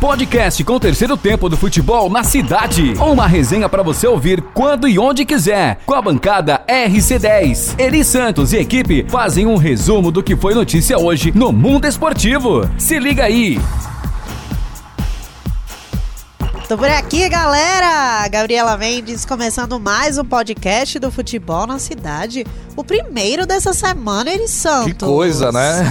Podcast com o terceiro tempo do futebol na cidade. Uma resenha para você ouvir quando e onde quiser. Com a bancada RC10. Eri Santos e equipe fazem um resumo do que foi notícia hoje no mundo esportivo. Se liga aí. Tô por aqui, galera! Gabriela Mendes começando mais um podcast do futebol na cidade. O primeiro dessa semana, Eri Santos. Que coisa, né?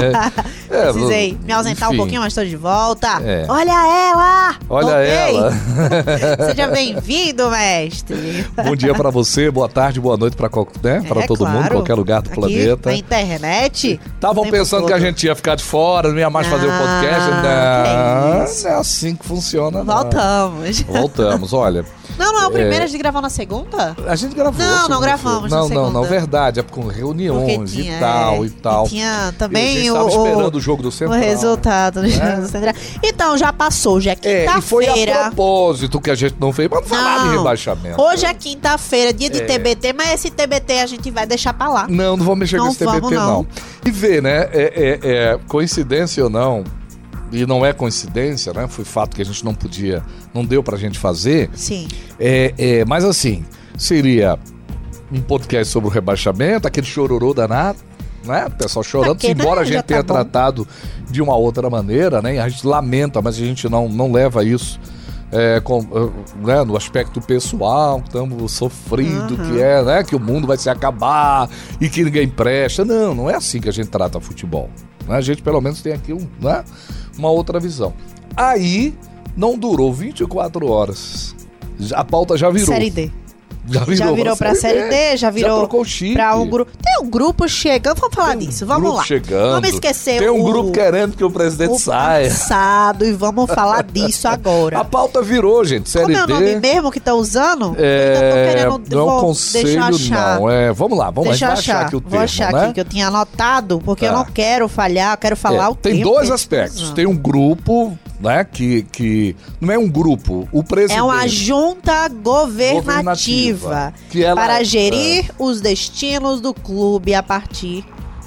é, Precisei me ausentar enfim. um pouquinho, mas estou de volta. É. Olha ela! Olha Voltei. ela! Seja bem-vindo, mestre. Bom dia para você, boa tarde, boa noite para né? é, todo claro. mundo, qualquer lugar do Aqui, planeta. Na internet. Estavam pensando todo. que a gente ia ficar de fora, não ia mais fazer o um podcast. Não, é assim que funciona. Voltamos. Não. Voltamos, olha. Não, não, é o primeiro é... a gente gravou na segunda? A gente gravou. Não, não gravamos Não, não, não, verdade. É com reuniões tinha, e tal é, e tal. E tinha também e a o, esperando o jogo do Central. O resultado do jogo do Central. Então, já passou, já é quinta-feira. É, e foi a propósito que a gente não fez, mas não falar de rebaixamento. Hoje é quinta-feira, dia de é. TBT, mas esse TBT a gente vai deixar pra lá. Não, não vamos mexer não com esse TBT, não. não. E ver, né, é, é, é coincidência ou não, e não é coincidência, né? Foi fato que a gente não podia, não deu pra gente fazer. Sim. É, é, mas assim, seria um podcast sobre o rebaixamento, aquele chororô danado, né? O pessoal chorando, Aqui, embora né? a gente tá tenha tratado de uma outra maneira, né? A gente lamenta, mas a gente não, não leva isso é, com, né, no aspecto pessoal, estamos sofrendo, uhum. que é, né? Que o mundo vai se acabar e que ninguém presta. Não, não é assim que a gente trata futebol. Né? A gente pelo menos tem aqui um, né? Uma outra visão. Aí não durou 24 horas. A pauta já virou. Série D. Já virou, já virou pra série D, já virou já pra um grupo. Tem um grupo chegando, vamos falar um disso, vamos lá. Chegando. Vamos esquecer Tem um o, grupo querendo que o presidente o saia. Passado, e vamos falar disso agora. A pauta virou, gente, série D. Como é o nome mesmo que tá usando? É, não é um conselho, não. É, vamos lá, vamos deixa lá, achar. achar aqui o Vou termo, achar né? aqui que eu tinha anotado, porque tá. eu não quero falhar, eu quero falar é, o Tem dois aspectos. Tem um grupo né? Que, que não é um grupo, o presidente. É uma junta governativa, governativa que ela, para gerir é. os destinos do clube a partir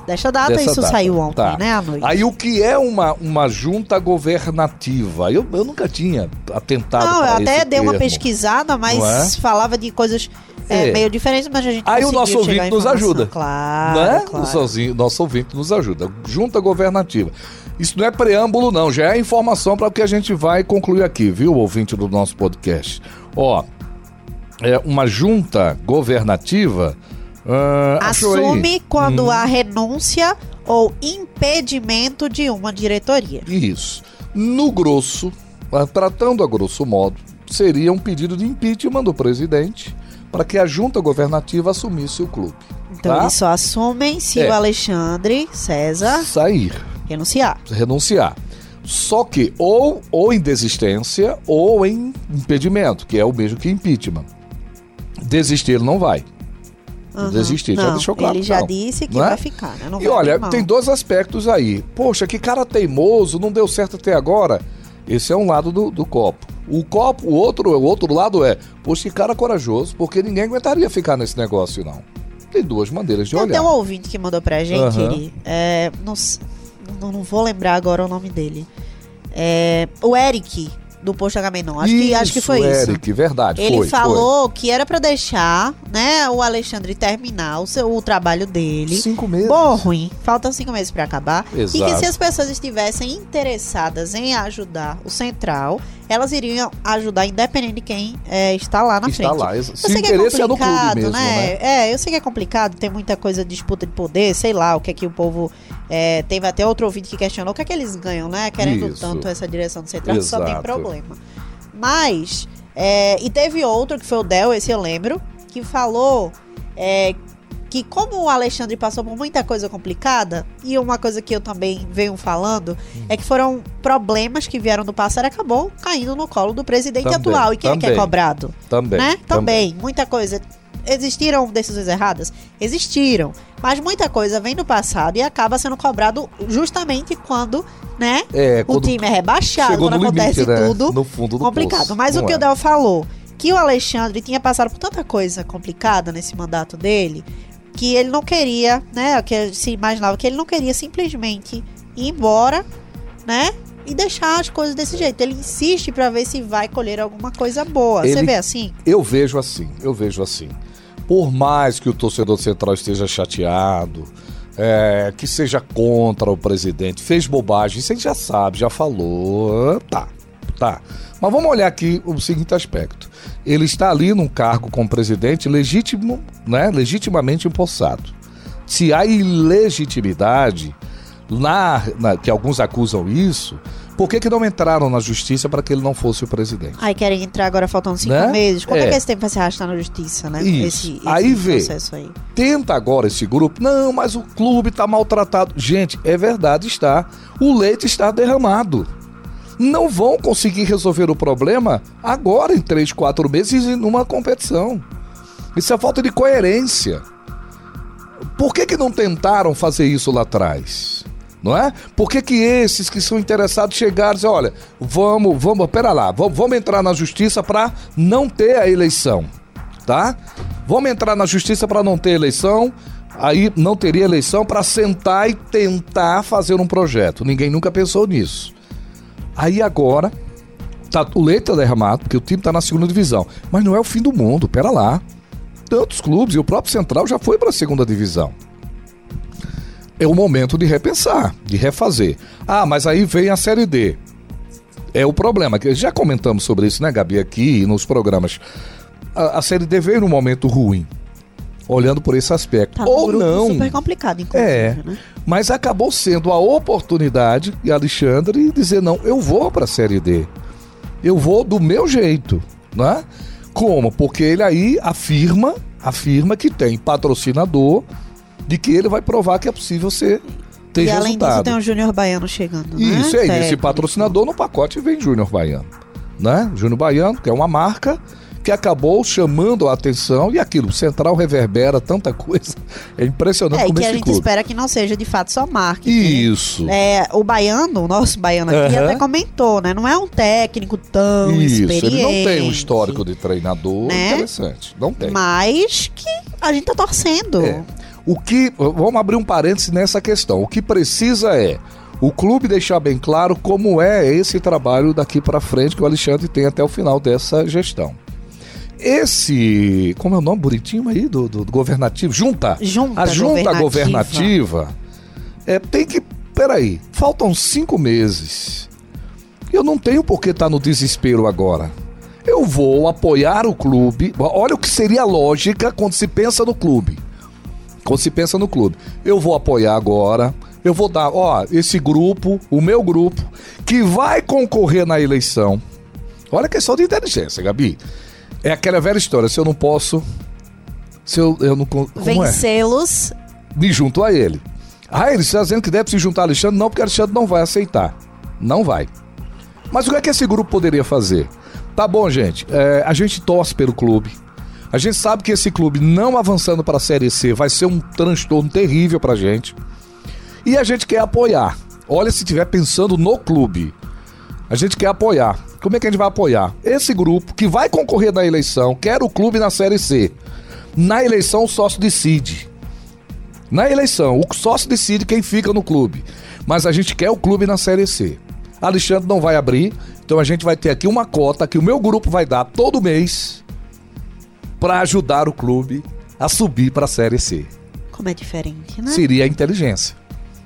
desta data. Dessa isso data. saiu ontem, tá. né, à noite. Aí o que é uma, uma junta governativa? Eu, eu nunca tinha atentado Não, eu até dei termo. uma pesquisada, mas é? falava de coisas é, é, meio diferentes, mas a gente Aí o nosso ouvinte nos ajuda. Claro, né? claro. O nosso ouvinte nos ajuda. Junta governativa. Isso não é preâmbulo, não, já é informação para o que a gente vai concluir aqui, viu, ouvinte do nosso podcast. Ó, é uma junta governativa. Uh, Assume quando hum. há renúncia ou impedimento de uma diretoria. Isso. No grosso, ah, tratando a grosso modo, seria um pedido de impeachment do presidente para que a junta governativa assumisse o clube. Então tá? eles só assumem se é. o Alexandre César sair. Renunciar. Renunciar. Só que ou, ou em desistência ou em impedimento, que é o mesmo que impeachment. Desistir ele não vai. Uhum. Desistir, não, já deixou claro. Ele já não. disse que não vai é? ficar, né? Não e olha, tem dois aspectos aí. Poxa, que cara teimoso, não deu certo até agora. Esse é um lado do, do copo. O copo, o outro, o outro lado é, poxa, que cara corajoso, porque ninguém aguentaria ficar nesse negócio, não. Tem duas maneiras de tem olhar. Tem um ouvinte que mandou pra gente, uhum. ele, é, não, não vou lembrar agora o nome dele. É, o Eric, do Posto Agamenon. Acho, isso, que, acho que foi Eric, isso. Eric, verdade. Ele foi, falou foi. que era para deixar, né, o Alexandre terminar o, seu, o trabalho dele. Cinco meses. Bom, ruim. Faltam cinco meses para acabar. Exato. E que se as pessoas estivessem interessadas em ajudar o Central, elas iriam ajudar independente de quem é, está lá na está frente. Lá. Eu se sei que é complicado, mesmo, né? né? É, eu sei que é complicado, tem muita coisa de disputa de poder, sei lá, o que é que o povo é, teve até outro ouvinte que questionou o que é que eles ganham, né? Querendo Isso. tanto essa direção do Central, Exato. só tem problema. Mas, é, e teve outro, que foi o Del, esse eu lembro, que falou é, que como o Alexandre passou por muita coisa complicada, e uma coisa que eu também venho falando, é que foram problemas que vieram do passado e acabou caindo no colo do presidente Também, atual. E quem é que é também. cobrado? Também. Né? também. Também, muita coisa. Existiram decisões erradas? Existiram. Mas muita coisa vem do passado e acaba sendo cobrado justamente quando, né? É, o time é rebaixado, quando acontece limite, né? tudo No fundo do complicado. poço. Mas o Não que é. o Del falou, que o Alexandre tinha passado por tanta coisa complicada nesse mandato dele, que ele não queria, né? Que se imaginava que ele não queria simplesmente ir embora, né? e deixar as coisas desse jeito. Ele insiste para ver se vai colher alguma coisa boa. Ele, Você vê assim? Eu vejo assim, eu vejo assim. Por mais que o torcedor central esteja chateado, é, que seja contra o presidente, fez bobagem, gente já sabe, já falou, tá, tá. Mas vamos olhar aqui o seguinte aspecto. Ele está ali num cargo como presidente legítimo, né, legitimamente empossado. Se há ilegitimidade, na, na, que alguns acusam isso, por que, que não entraram na justiça para que ele não fosse o presidente? Aí querem entrar agora faltando cinco né? meses. Quanto é. é. que esse tempo vai se arrastar na justiça, né? Isso. Esse, esse aí vê. Aí. Tenta agora esse grupo. Não, mas o clube está maltratado. Gente, é verdade, está. O leite está derramado. Não vão conseguir resolver o problema agora, em três, quatro meses, numa competição. Isso é falta de coerência. Por que, que não tentaram fazer isso lá atrás? não é? Por que, que esses que são interessados chegaram e dizer, olha, vamos, vamos, pera lá, vamos, vamos entrar na justiça para não ter a eleição, tá? Vamos entrar na justiça para não ter eleição, aí não teria eleição para sentar e tentar fazer um projeto. Ninguém nunca pensou nisso. Aí agora, tá, o leite derramado, porque o time tá na segunda divisão, mas não é o fim do mundo, pera lá. Tantos clubes e o próprio Central já foi para a segunda divisão é o momento de repensar, de refazer. Ah, mas aí vem a série D. É o problema, que já comentamos sobre isso, né, Gabi, aqui nos programas. A, a série D veio num momento ruim. Olhando por esse aspecto. Tá Ou não. super complicado, inclusive. É. Né? Mas acabou sendo a oportunidade de Alexandre dizer: não, eu vou para a série D. Eu vou do meu jeito. Né? Como? Porque ele aí afirma, afirma que tem patrocinador de que ele vai provar que é possível ser ter e resultado. além disso tem o Júnior Baiano chegando, né? Isso aí, esse patrocinador no pacote vem Júnior Baiano, né? Júnior Baiano, que é uma marca que acabou chamando a atenção e aquilo, Central reverbera tanta coisa. É impressionante é, como que a gente clube. espera que não seja de fato só marketing. Isso. É, o baiano, o nosso baiano aqui até comentou, né? Não é um técnico tão Isso, experiente. ele não tem um histórico de treinador né? interessante. Não tem. Mas que a gente tá torcendo. É. O que. Vamos abrir um parênteses nessa questão. O que precisa é o clube deixar bem claro como é esse trabalho daqui para frente que o Alexandre tem até o final dessa gestão. Esse. Como é o nome bonitinho aí do, do, do governativo? Junta. Junta a junta governativa, governativa é, tem que. Peraí, faltam cinco meses. Eu não tenho por que estar tá no desespero agora. Eu vou apoiar o clube. Olha o que seria a lógica quando se pensa no clube. Quando se pensa no clube, eu vou apoiar agora, eu vou dar, ó, esse grupo, o meu grupo, que vai concorrer na eleição. Olha a questão de inteligência, Gabi. É aquela velha história, se eu não posso. Se eu, eu não. É? Vencê-los. É? Me junto a ele. Ah, ele está dizendo que deve se juntar a Alexandre? Não, porque Alexandre não vai aceitar. Não vai. Mas o que é que esse grupo poderia fazer? Tá bom, gente. É, a gente torce pelo clube. A gente sabe que esse clube não avançando para a Série C vai ser um transtorno terrível para a gente. E a gente quer apoiar. Olha, se estiver pensando no clube, a gente quer apoiar. Como é que a gente vai apoiar? Esse grupo que vai concorrer na eleição, quer o clube na Série C. Na eleição, o sócio decide. Na eleição, o sócio decide quem fica no clube. Mas a gente quer o clube na Série C. Alexandre não vai abrir, então a gente vai ter aqui uma cota que o meu grupo vai dar todo mês para ajudar o clube a subir para a Série C. Como é diferente, né? Seria a inteligência.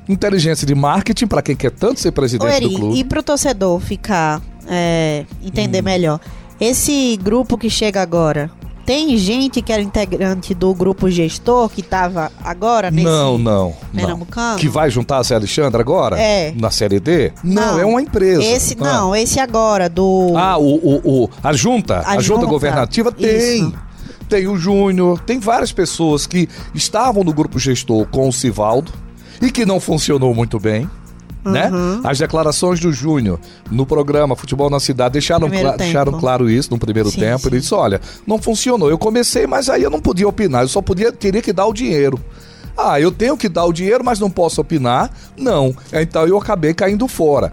Inteligência de marketing para quem quer tanto ser presidente Eri, do clube. E para o torcedor ficar é, entender hum. melhor. Esse grupo que chega agora, tem gente que era integrante do grupo gestor que estava agora nesse Não, não. Pernambucano? Não. Que vai juntar-se a Alexandre agora? É. Na série D? Não, não é uma empresa. Esse, ah. Não, esse agora, do. Ah, o, o, o a junta. A, a junta, junta, governativa tem. Isso tem o Júnior, tem várias pessoas que estavam no grupo gestor com o Sivaldo e que não funcionou muito bem. Né? Uhum. As declarações do Júnior no programa Futebol na Cidade deixaram, cla deixaram claro isso no primeiro sim, tempo. Sim. Ele disse: olha, não funcionou. Eu comecei, mas aí eu não podia opinar, eu só podia, teria que dar o dinheiro. Ah, eu tenho que dar o dinheiro, mas não posso opinar? Não. Então eu acabei caindo fora.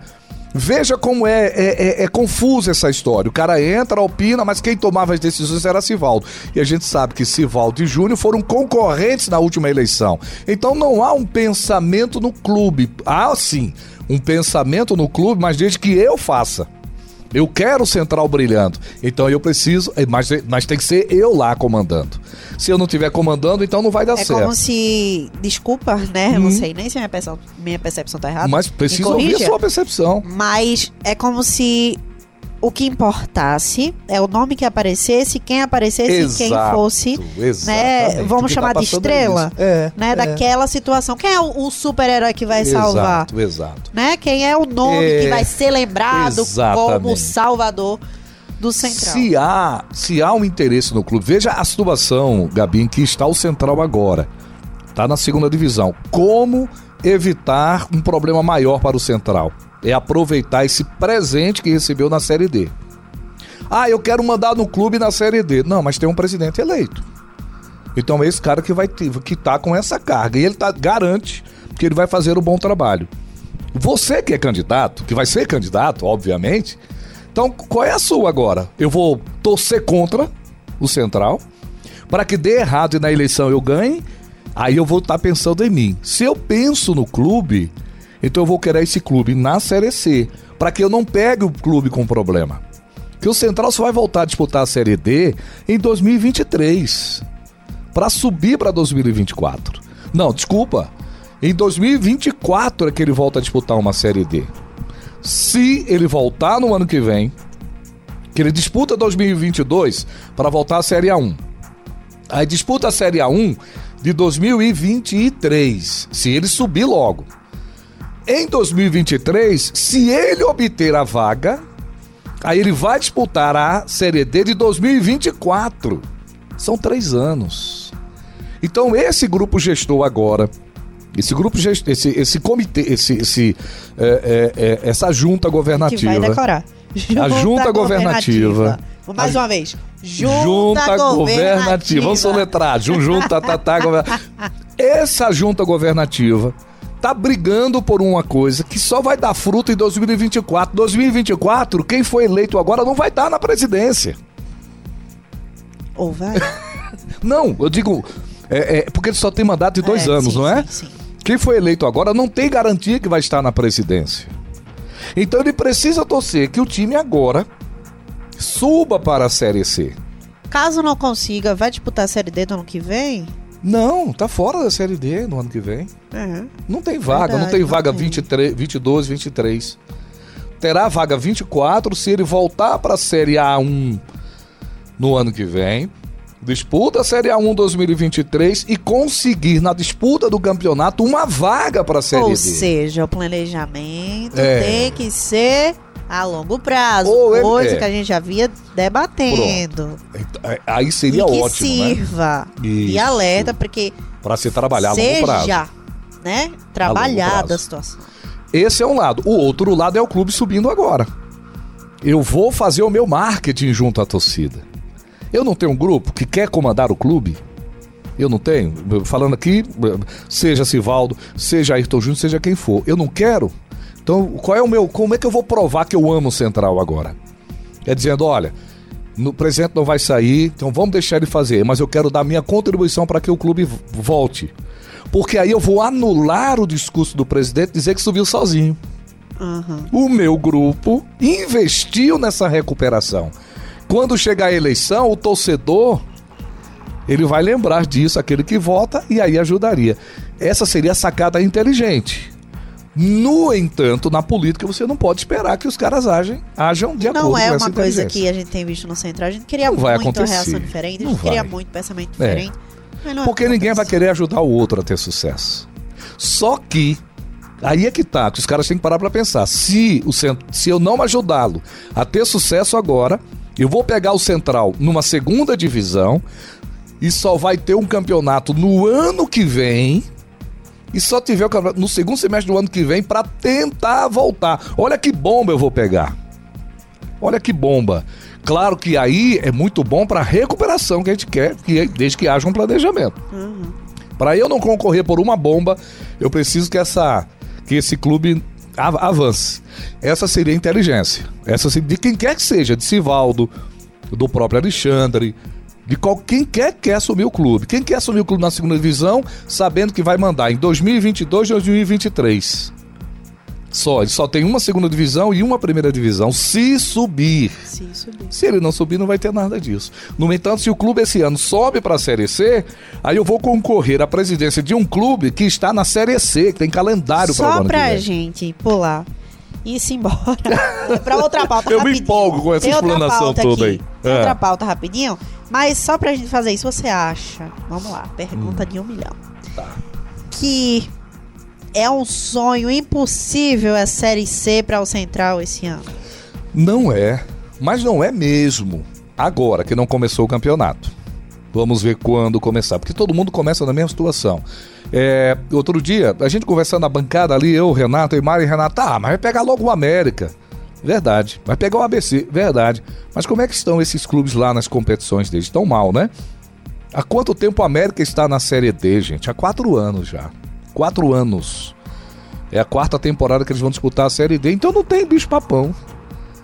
Veja como é, é, é, é confusa essa história. O cara entra, opina, mas quem tomava as decisões era Sivaldo. E a gente sabe que Sivaldo e Júnior foram concorrentes na última eleição. Então não há um pensamento no clube. Há sim um pensamento no clube, mas desde que eu faça. Eu quero o Central brilhando. Então eu preciso, eh, mas, mas tem que ser eu lá comandando. Se eu não estiver comandando, então não vai dar é certo. É como se. Desculpa, né? Hum. Não sei nem se minha percepção, minha percepção tá errada. Mas precisa ouvir a sua percepção. Mas é como se o que importasse é o nome que aparecesse, quem aparecesse Exato, quem fosse, né, vamos chamar tá de estrela, é, né, é. daquela situação. Quem é o, o super-herói que vai exato, salvar? Exato. Né? Quem é o nome é, que vai ser lembrado exatamente. como salvador do Central? Se há, se há um interesse no clube, veja a situação, Gabi, em que está o Central agora. Está na segunda divisão. Como evitar um problema maior para o Central? É aproveitar esse presente que recebeu na Série D. Ah, eu quero mandar no clube na Série D. Não, mas tem um presidente eleito. Então é esse cara que vai ter, que tá com essa carga e ele tá garante que ele vai fazer o um bom trabalho. Você que é candidato, que vai ser candidato, obviamente. Então, qual é a sua agora? Eu vou torcer contra o Central para que dê errado e na eleição eu ganhe. Aí eu vou estar tá pensando em mim. Se eu penso no clube, então eu vou querer esse clube na Série C, para que eu não pegue o clube com problema. Que o Central só vai voltar a disputar a Série D em 2023, para subir para 2024. Não, desculpa. Em 2024 é que ele volta a disputar uma Série D. Se ele voltar no ano que vem, que ele disputa 2022 para voltar à Série A1. Aí disputa a Série A1 de 2023, se ele subir logo. Em 2023, se ele obter a vaga, aí ele vai disputar a Série D de 2024. São três anos. Então, esse grupo gestor agora, esse grupo gestor, esse, esse comitê, esse, esse, é, é, é, essa junta governativa. Que vai decorar. Junta a junta governativa. governativa. Mais uma vez. Junta, junta governativa. governativa. Vamos soletrar. Junta, tatá, governativa. Essa junta governativa tá brigando por uma coisa que só vai dar fruto em 2024. 2024, quem foi eleito agora não vai estar na presidência. Ou vai? não, eu digo. É, é, porque ele só tem mandato de dois é, anos, sim, não é? Sim, sim. Quem foi eleito agora não tem garantia que vai estar na presidência. Então ele precisa torcer que o time agora suba para a Série C. Caso não consiga, vai disputar a Série D no ano que vem? Não, tá fora da Série D no ano que vem. Uhum. Não tem vaga, Verdade, não tem vaga não 23, 22, 23. Terá vaga 24 se ele voltar para a Série A1 no ano que vem. Disputa a Série A1 2023 e conseguir na disputa do campeonato uma vaga para a Série Ou D. Ou seja, o planejamento é. tem que ser a longo prazo, Ou coisa é. que a gente já via debatendo. Pronto. Aí seria e que ótimo, né? sirva né? e alerta porque para se trabalhar a longo prazo. Né, trabalhada a, a situação. Esse é um lado. O outro lado é o clube subindo agora. Eu vou fazer o meu marketing junto à torcida. Eu não tenho um grupo que quer comandar o clube. Eu não tenho. Falando aqui, seja Sivaldo, seja Ayrton Júnior, seja quem for. Eu não quero. Então, qual é o meu. Como é que eu vou provar que eu amo o Central agora? É dizendo, olha, no presente não vai sair, então vamos deixar ele fazer, mas eu quero dar minha contribuição para que o clube volte. Porque aí eu vou anular o discurso do presidente dizer que subiu sozinho. Uhum. O meu grupo investiu nessa recuperação. Quando chegar a eleição, o torcedor ele vai lembrar disso, aquele que vota, e aí ajudaria. Essa seria a sacada inteligente. No entanto, na política você não pode esperar que os caras agem, ajam de não acordo é com essa Não é uma coisa que a gente tem visto no Central. A gente queria não muito acontecer. reação diferente, a gente queria muito pensamento é. diferente. É. Porque ninguém vai querer ajudar o outro a ter sucesso. Só que Aí é que tá, que os caras têm que parar para pensar. Se, o, se eu não ajudá-lo a ter sucesso agora, eu vou pegar o Central numa segunda divisão e só vai ter um campeonato no ano que vem e só tiver o campeonato no segundo semestre do ano que vem para tentar voltar. Olha que bomba eu vou pegar. Olha que bomba. Claro que aí é muito bom para recuperação que a gente quer, que, desde que haja um planejamento. Uhum. Para eu não concorrer por uma bomba, eu preciso que essa que esse clube avance. Essa seria a inteligência. Essa seria, de quem quer que seja, de Sivaldo, do próprio Alexandre, de qual, quem quer quer assumir o clube. Quem quer assumir o clube na segunda divisão, sabendo que vai mandar em 2022 e 2023. Só, ele só tem uma segunda divisão e uma primeira divisão, se subir. Se subir. Se ele não subir, não vai ter nada disso. No entanto, se o clube esse ano sobe para a Série C, aí eu vou concorrer à presidência de um clube que está na Série C, que tem calendário para o Só ano pra que vem. gente pular e ir-se embora. pra outra pauta Eu me rapidinho. empolgo com essa Tem explanação toda aqui. aí. É. outra pauta rapidinho. Mas só pra gente fazer isso, você acha? Vamos lá, pergunta de um milhão. Hum. Tá. Que é um sonho impossível a Série C para o Central esse ano. Não é, mas não é mesmo. Agora que não começou o campeonato. Vamos ver quando começar, porque todo mundo começa na mesma situação. É, outro dia, a gente conversando na bancada ali, eu, Renato e Mari Renato, ah, mas vai pegar logo o América. Verdade. Vai pegar o ABC, verdade. Mas como é que estão esses clubes lá nas competições deles? Estão mal, né? Há quanto tempo o América está na Série D, gente? Há quatro anos já. Quatro anos. É a quarta temporada que eles vão disputar a Série D, então não tem bicho papão.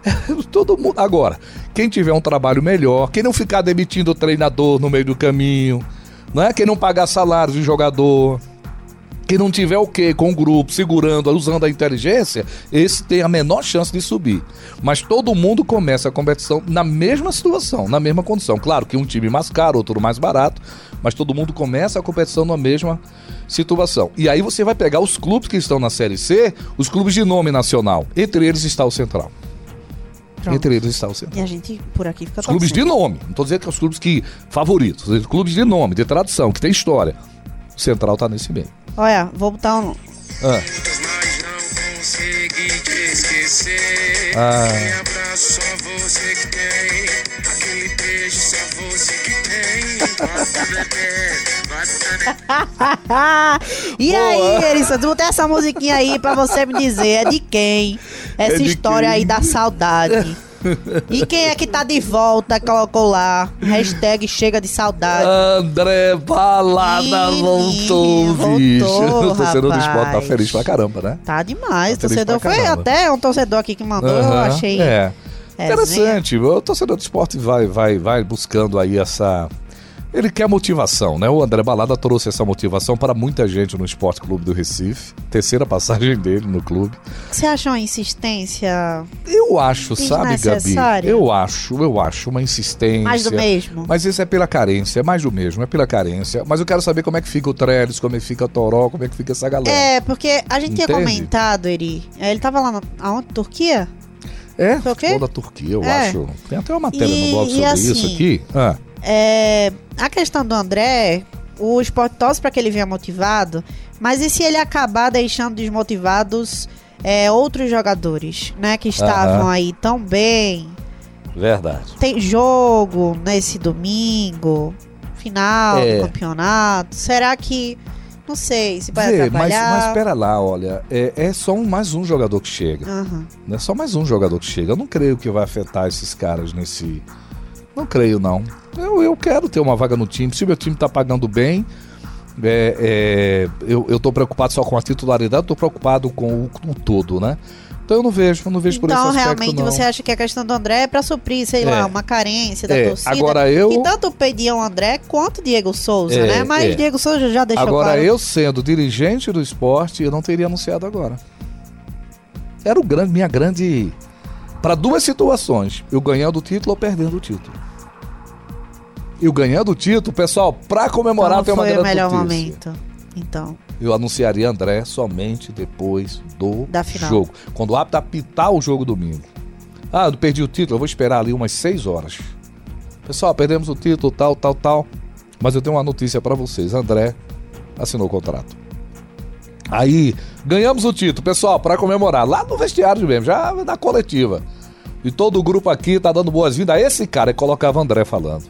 Todo mundo. Agora, quem tiver um trabalho melhor, quem não ficar demitindo o treinador no meio do caminho, não é? Quem não pagar salário de jogador, quem não tiver o quê? Com o grupo, segurando, usando a inteligência, esse tem a menor chance de subir. Mas todo mundo começa a competição na mesma situação, na mesma condição. Claro que um time mais caro, outro mais barato, mas todo mundo começa a competição na mesma situação. E aí você vai pegar os clubes que estão na Série C, os clubes de nome nacional. Entre eles está o Central. Pronto. Entre eles está o Central. E a gente por aqui fica Os clubes de nome. Não estou dizendo que é os clubes que favoritos. Os clubes de nome, de tradição, que tem história. O Central tá nesse meio. Olha, vou botar um. Ah. Ah. Tem. Tem. E Boa. aí, Erissa, tu botar essa musiquinha aí pra você me dizer é de quem? Essa É de história quem? aí da saudade. E quem é que tá de volta? Colocou lá. Hashtag chega de saudade. André Balada Ih, voltou, voltou, bicho. O torcedor do esporte tá rapaz. feliz pra caramba, né? Tá demais. Tá torcedor foi até um torcedor aqui que mandou, eu Aham, achei. É. Interessante. O torcedor do esporte vai, vai, vai buscando aí essa. Ele quer motivação, né? O André Balada trouxe essa motivação para muita gente no Esporte Clube do Recife. Terceira passagem dele no clube. Você acha uma insistência Eu acho, sabe, Gabi? Eu acho, eu acho uma insistência. mais do mesmo? Mas isso é pela carência, é mais do mesmo, é pela carência. Mas eu quero saber como é que fica o Trellis, como é que fica o Toró, como é que fica essa galera. É, porque a gente tinha Entende? comentado, Eri. é, Ele tava lá na aonde? Turquia? É, futebol da Turquia, eu É. acho. Tem até uma matéria E- no blog sobre assim, isso aqui. Ah, É, a questão do André, o esporte torce pra que ele venha motivado, mas e se ele acabar deixando desmotivados é, outros jogadores, né? Que estavam Aham. aí tão bem. verdade. Tem jogo nesse domingo, final É. do campeonato. Será que. Não sei se vai Vê, mas, mas espera lá, olha, é, é só um- mais um jogador que chega. Aham. É só mais um jogador que chega. Eu não creio que vai afetar esses caras nesse. Não creio, não. Eu, eu quero ter uma vaga no time. Se o meu time tá pagando bem, é, é, eu, eu tô preocupado só com a titularidade, tô preocupado com o, com o todo, né? Então eu não vejo, eu não vejo por esse Então, aspecto, realmente, não. você acha que a questão do André é pra suprir, sei É. lá, uma carência da É, torcida? agora eu- Que tanto pediam o André quanto Diego Souza, É, né? Mas é. Diego Souza já deixou Agora, claro. eu sendo dirigente do esporte, eu não teria anunciado agora. Era o grande, minha grande. Para duas situações: eu ganhando o título ou perdendo o título. Eu ganhando o título, pessoal, para comemorar então, tem uma foi o grande melhor notícia. momento. Então, Eu anunciaria André somente depois do Da final. jogo. Quando o árbitro apitar o jogo domingo. Ah, eu perdi o título, eu vou esperar ali umas seis horas. Pessoal, perdemos o título, tal, tal, tal. Mas eu tenho uma notícia para vocês. André assinou o contrato. Aí, ganhamos o título, pessoal, para comemorar. Lá no vestiário mesmo, já na coletiva. E todo o grupo aqui tá dando boas-vindas a esse cara e colocava André falando.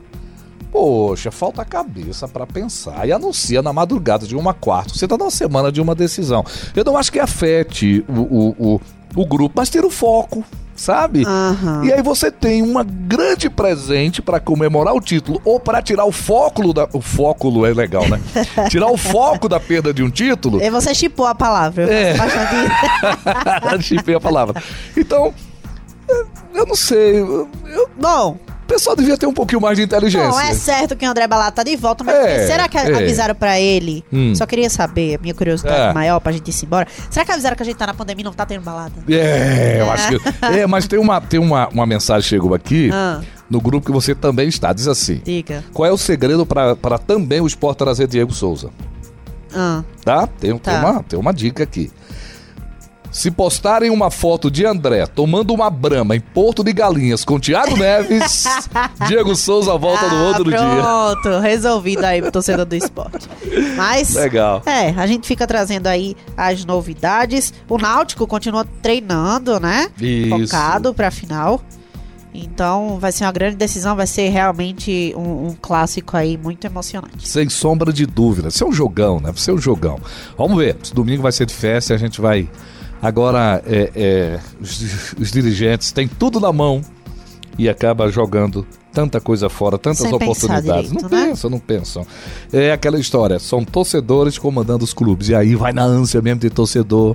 Poxa, falta cabeça pra pensar. E anuncia na madrugada de uma quarta. Você tá numa semana de uma decisão. Eu não acho que afete o, o, o, o grupo, mas tira o foco, sabe? aham. E aí você tem uma grande presente pra comemorar o título ou pra tirar o foco da o foco é legal, né? tirar o foco da perda de um título. E você chipou a palavra. É. Chipei a palavra. Então, eu não sei. eu- Bom, pessoal devia ter um pouquinho mais de inteligência. Bom, é certo que o André Balada tá de volta, mas É, será que é. avisaram pra ele? Hum. Só queria saber, a minha curiosidade É. maior pra gente ir embora. Será que avisaram que a gente tá na pandemia e não tá tendo balada? É, eu acho que. É, mas tem uma, tem uma, uma mensagem que chegou aqui Ah. no grupo que você também está. Diz assim: Diga. Qual é o segredo para para também o esporte trazer Diego Souza? Ah, Tá? Tem, Tá. Tem, uma, tem uma dica aqui. Se postarem uma foto de André tomando uma brama em Porto de Galinhas com Thiago Neves, Diego Souza volta no Ah, outro dia. Pronto, resolvido aí torcedor do esporte. Mas. Legal. É, a gente fica trazendo aí as novidades. O Náutico continua treinando, né? Isso. Focado pra final. Então vai ser uma grande decisão, vai ser realmente um, um clássico aí muito emocionante. Sem sombra de dúvida. Isso é um jogão, né? Vai ser um jogão. Vamos ver. Esse domingo vai ser de festa e a gente vai. Agora, é, é, os, os dirigentes têm tudo na mão e acaba jogando tanta coisa fora, tantas Sem oportunidades. direito, não né? pensam, não pensam. É aquela história, são torcedores comandando os clubes. E aí vai na ânsia mesmo de torcedor.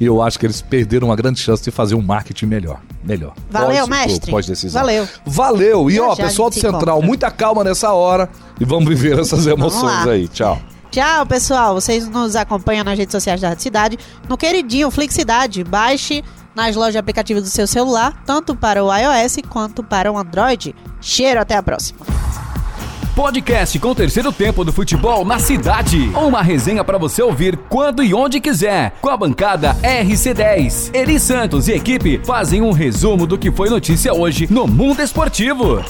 E eu acho que eles perderam uma grande chance de fazer um marketing melhor. Melhor. Valeu, Pós- mestre. Pós-decisão. Valeu. Valeu. E ó, pessoal do Central, muita calma nessa hora. E vamos viver essas emoções aí. Tchau. Tchau, pessoal. Vocês nos acompanham nas redes sociais da Cidade, no queridinho Flixidade. Baixe nas lojas de aplicativos do seu celular, tanto para o iOS quanto para o Android. Cheiro, até a próxima. Podcast com o terceiro tempo do futebol na cidade. Uma resenha para você ouvir quando e onde quiser. Com a bancada RC10. Eli Santos e equipe fazem um resumo do que foi notícia hoje no mundo esportivo.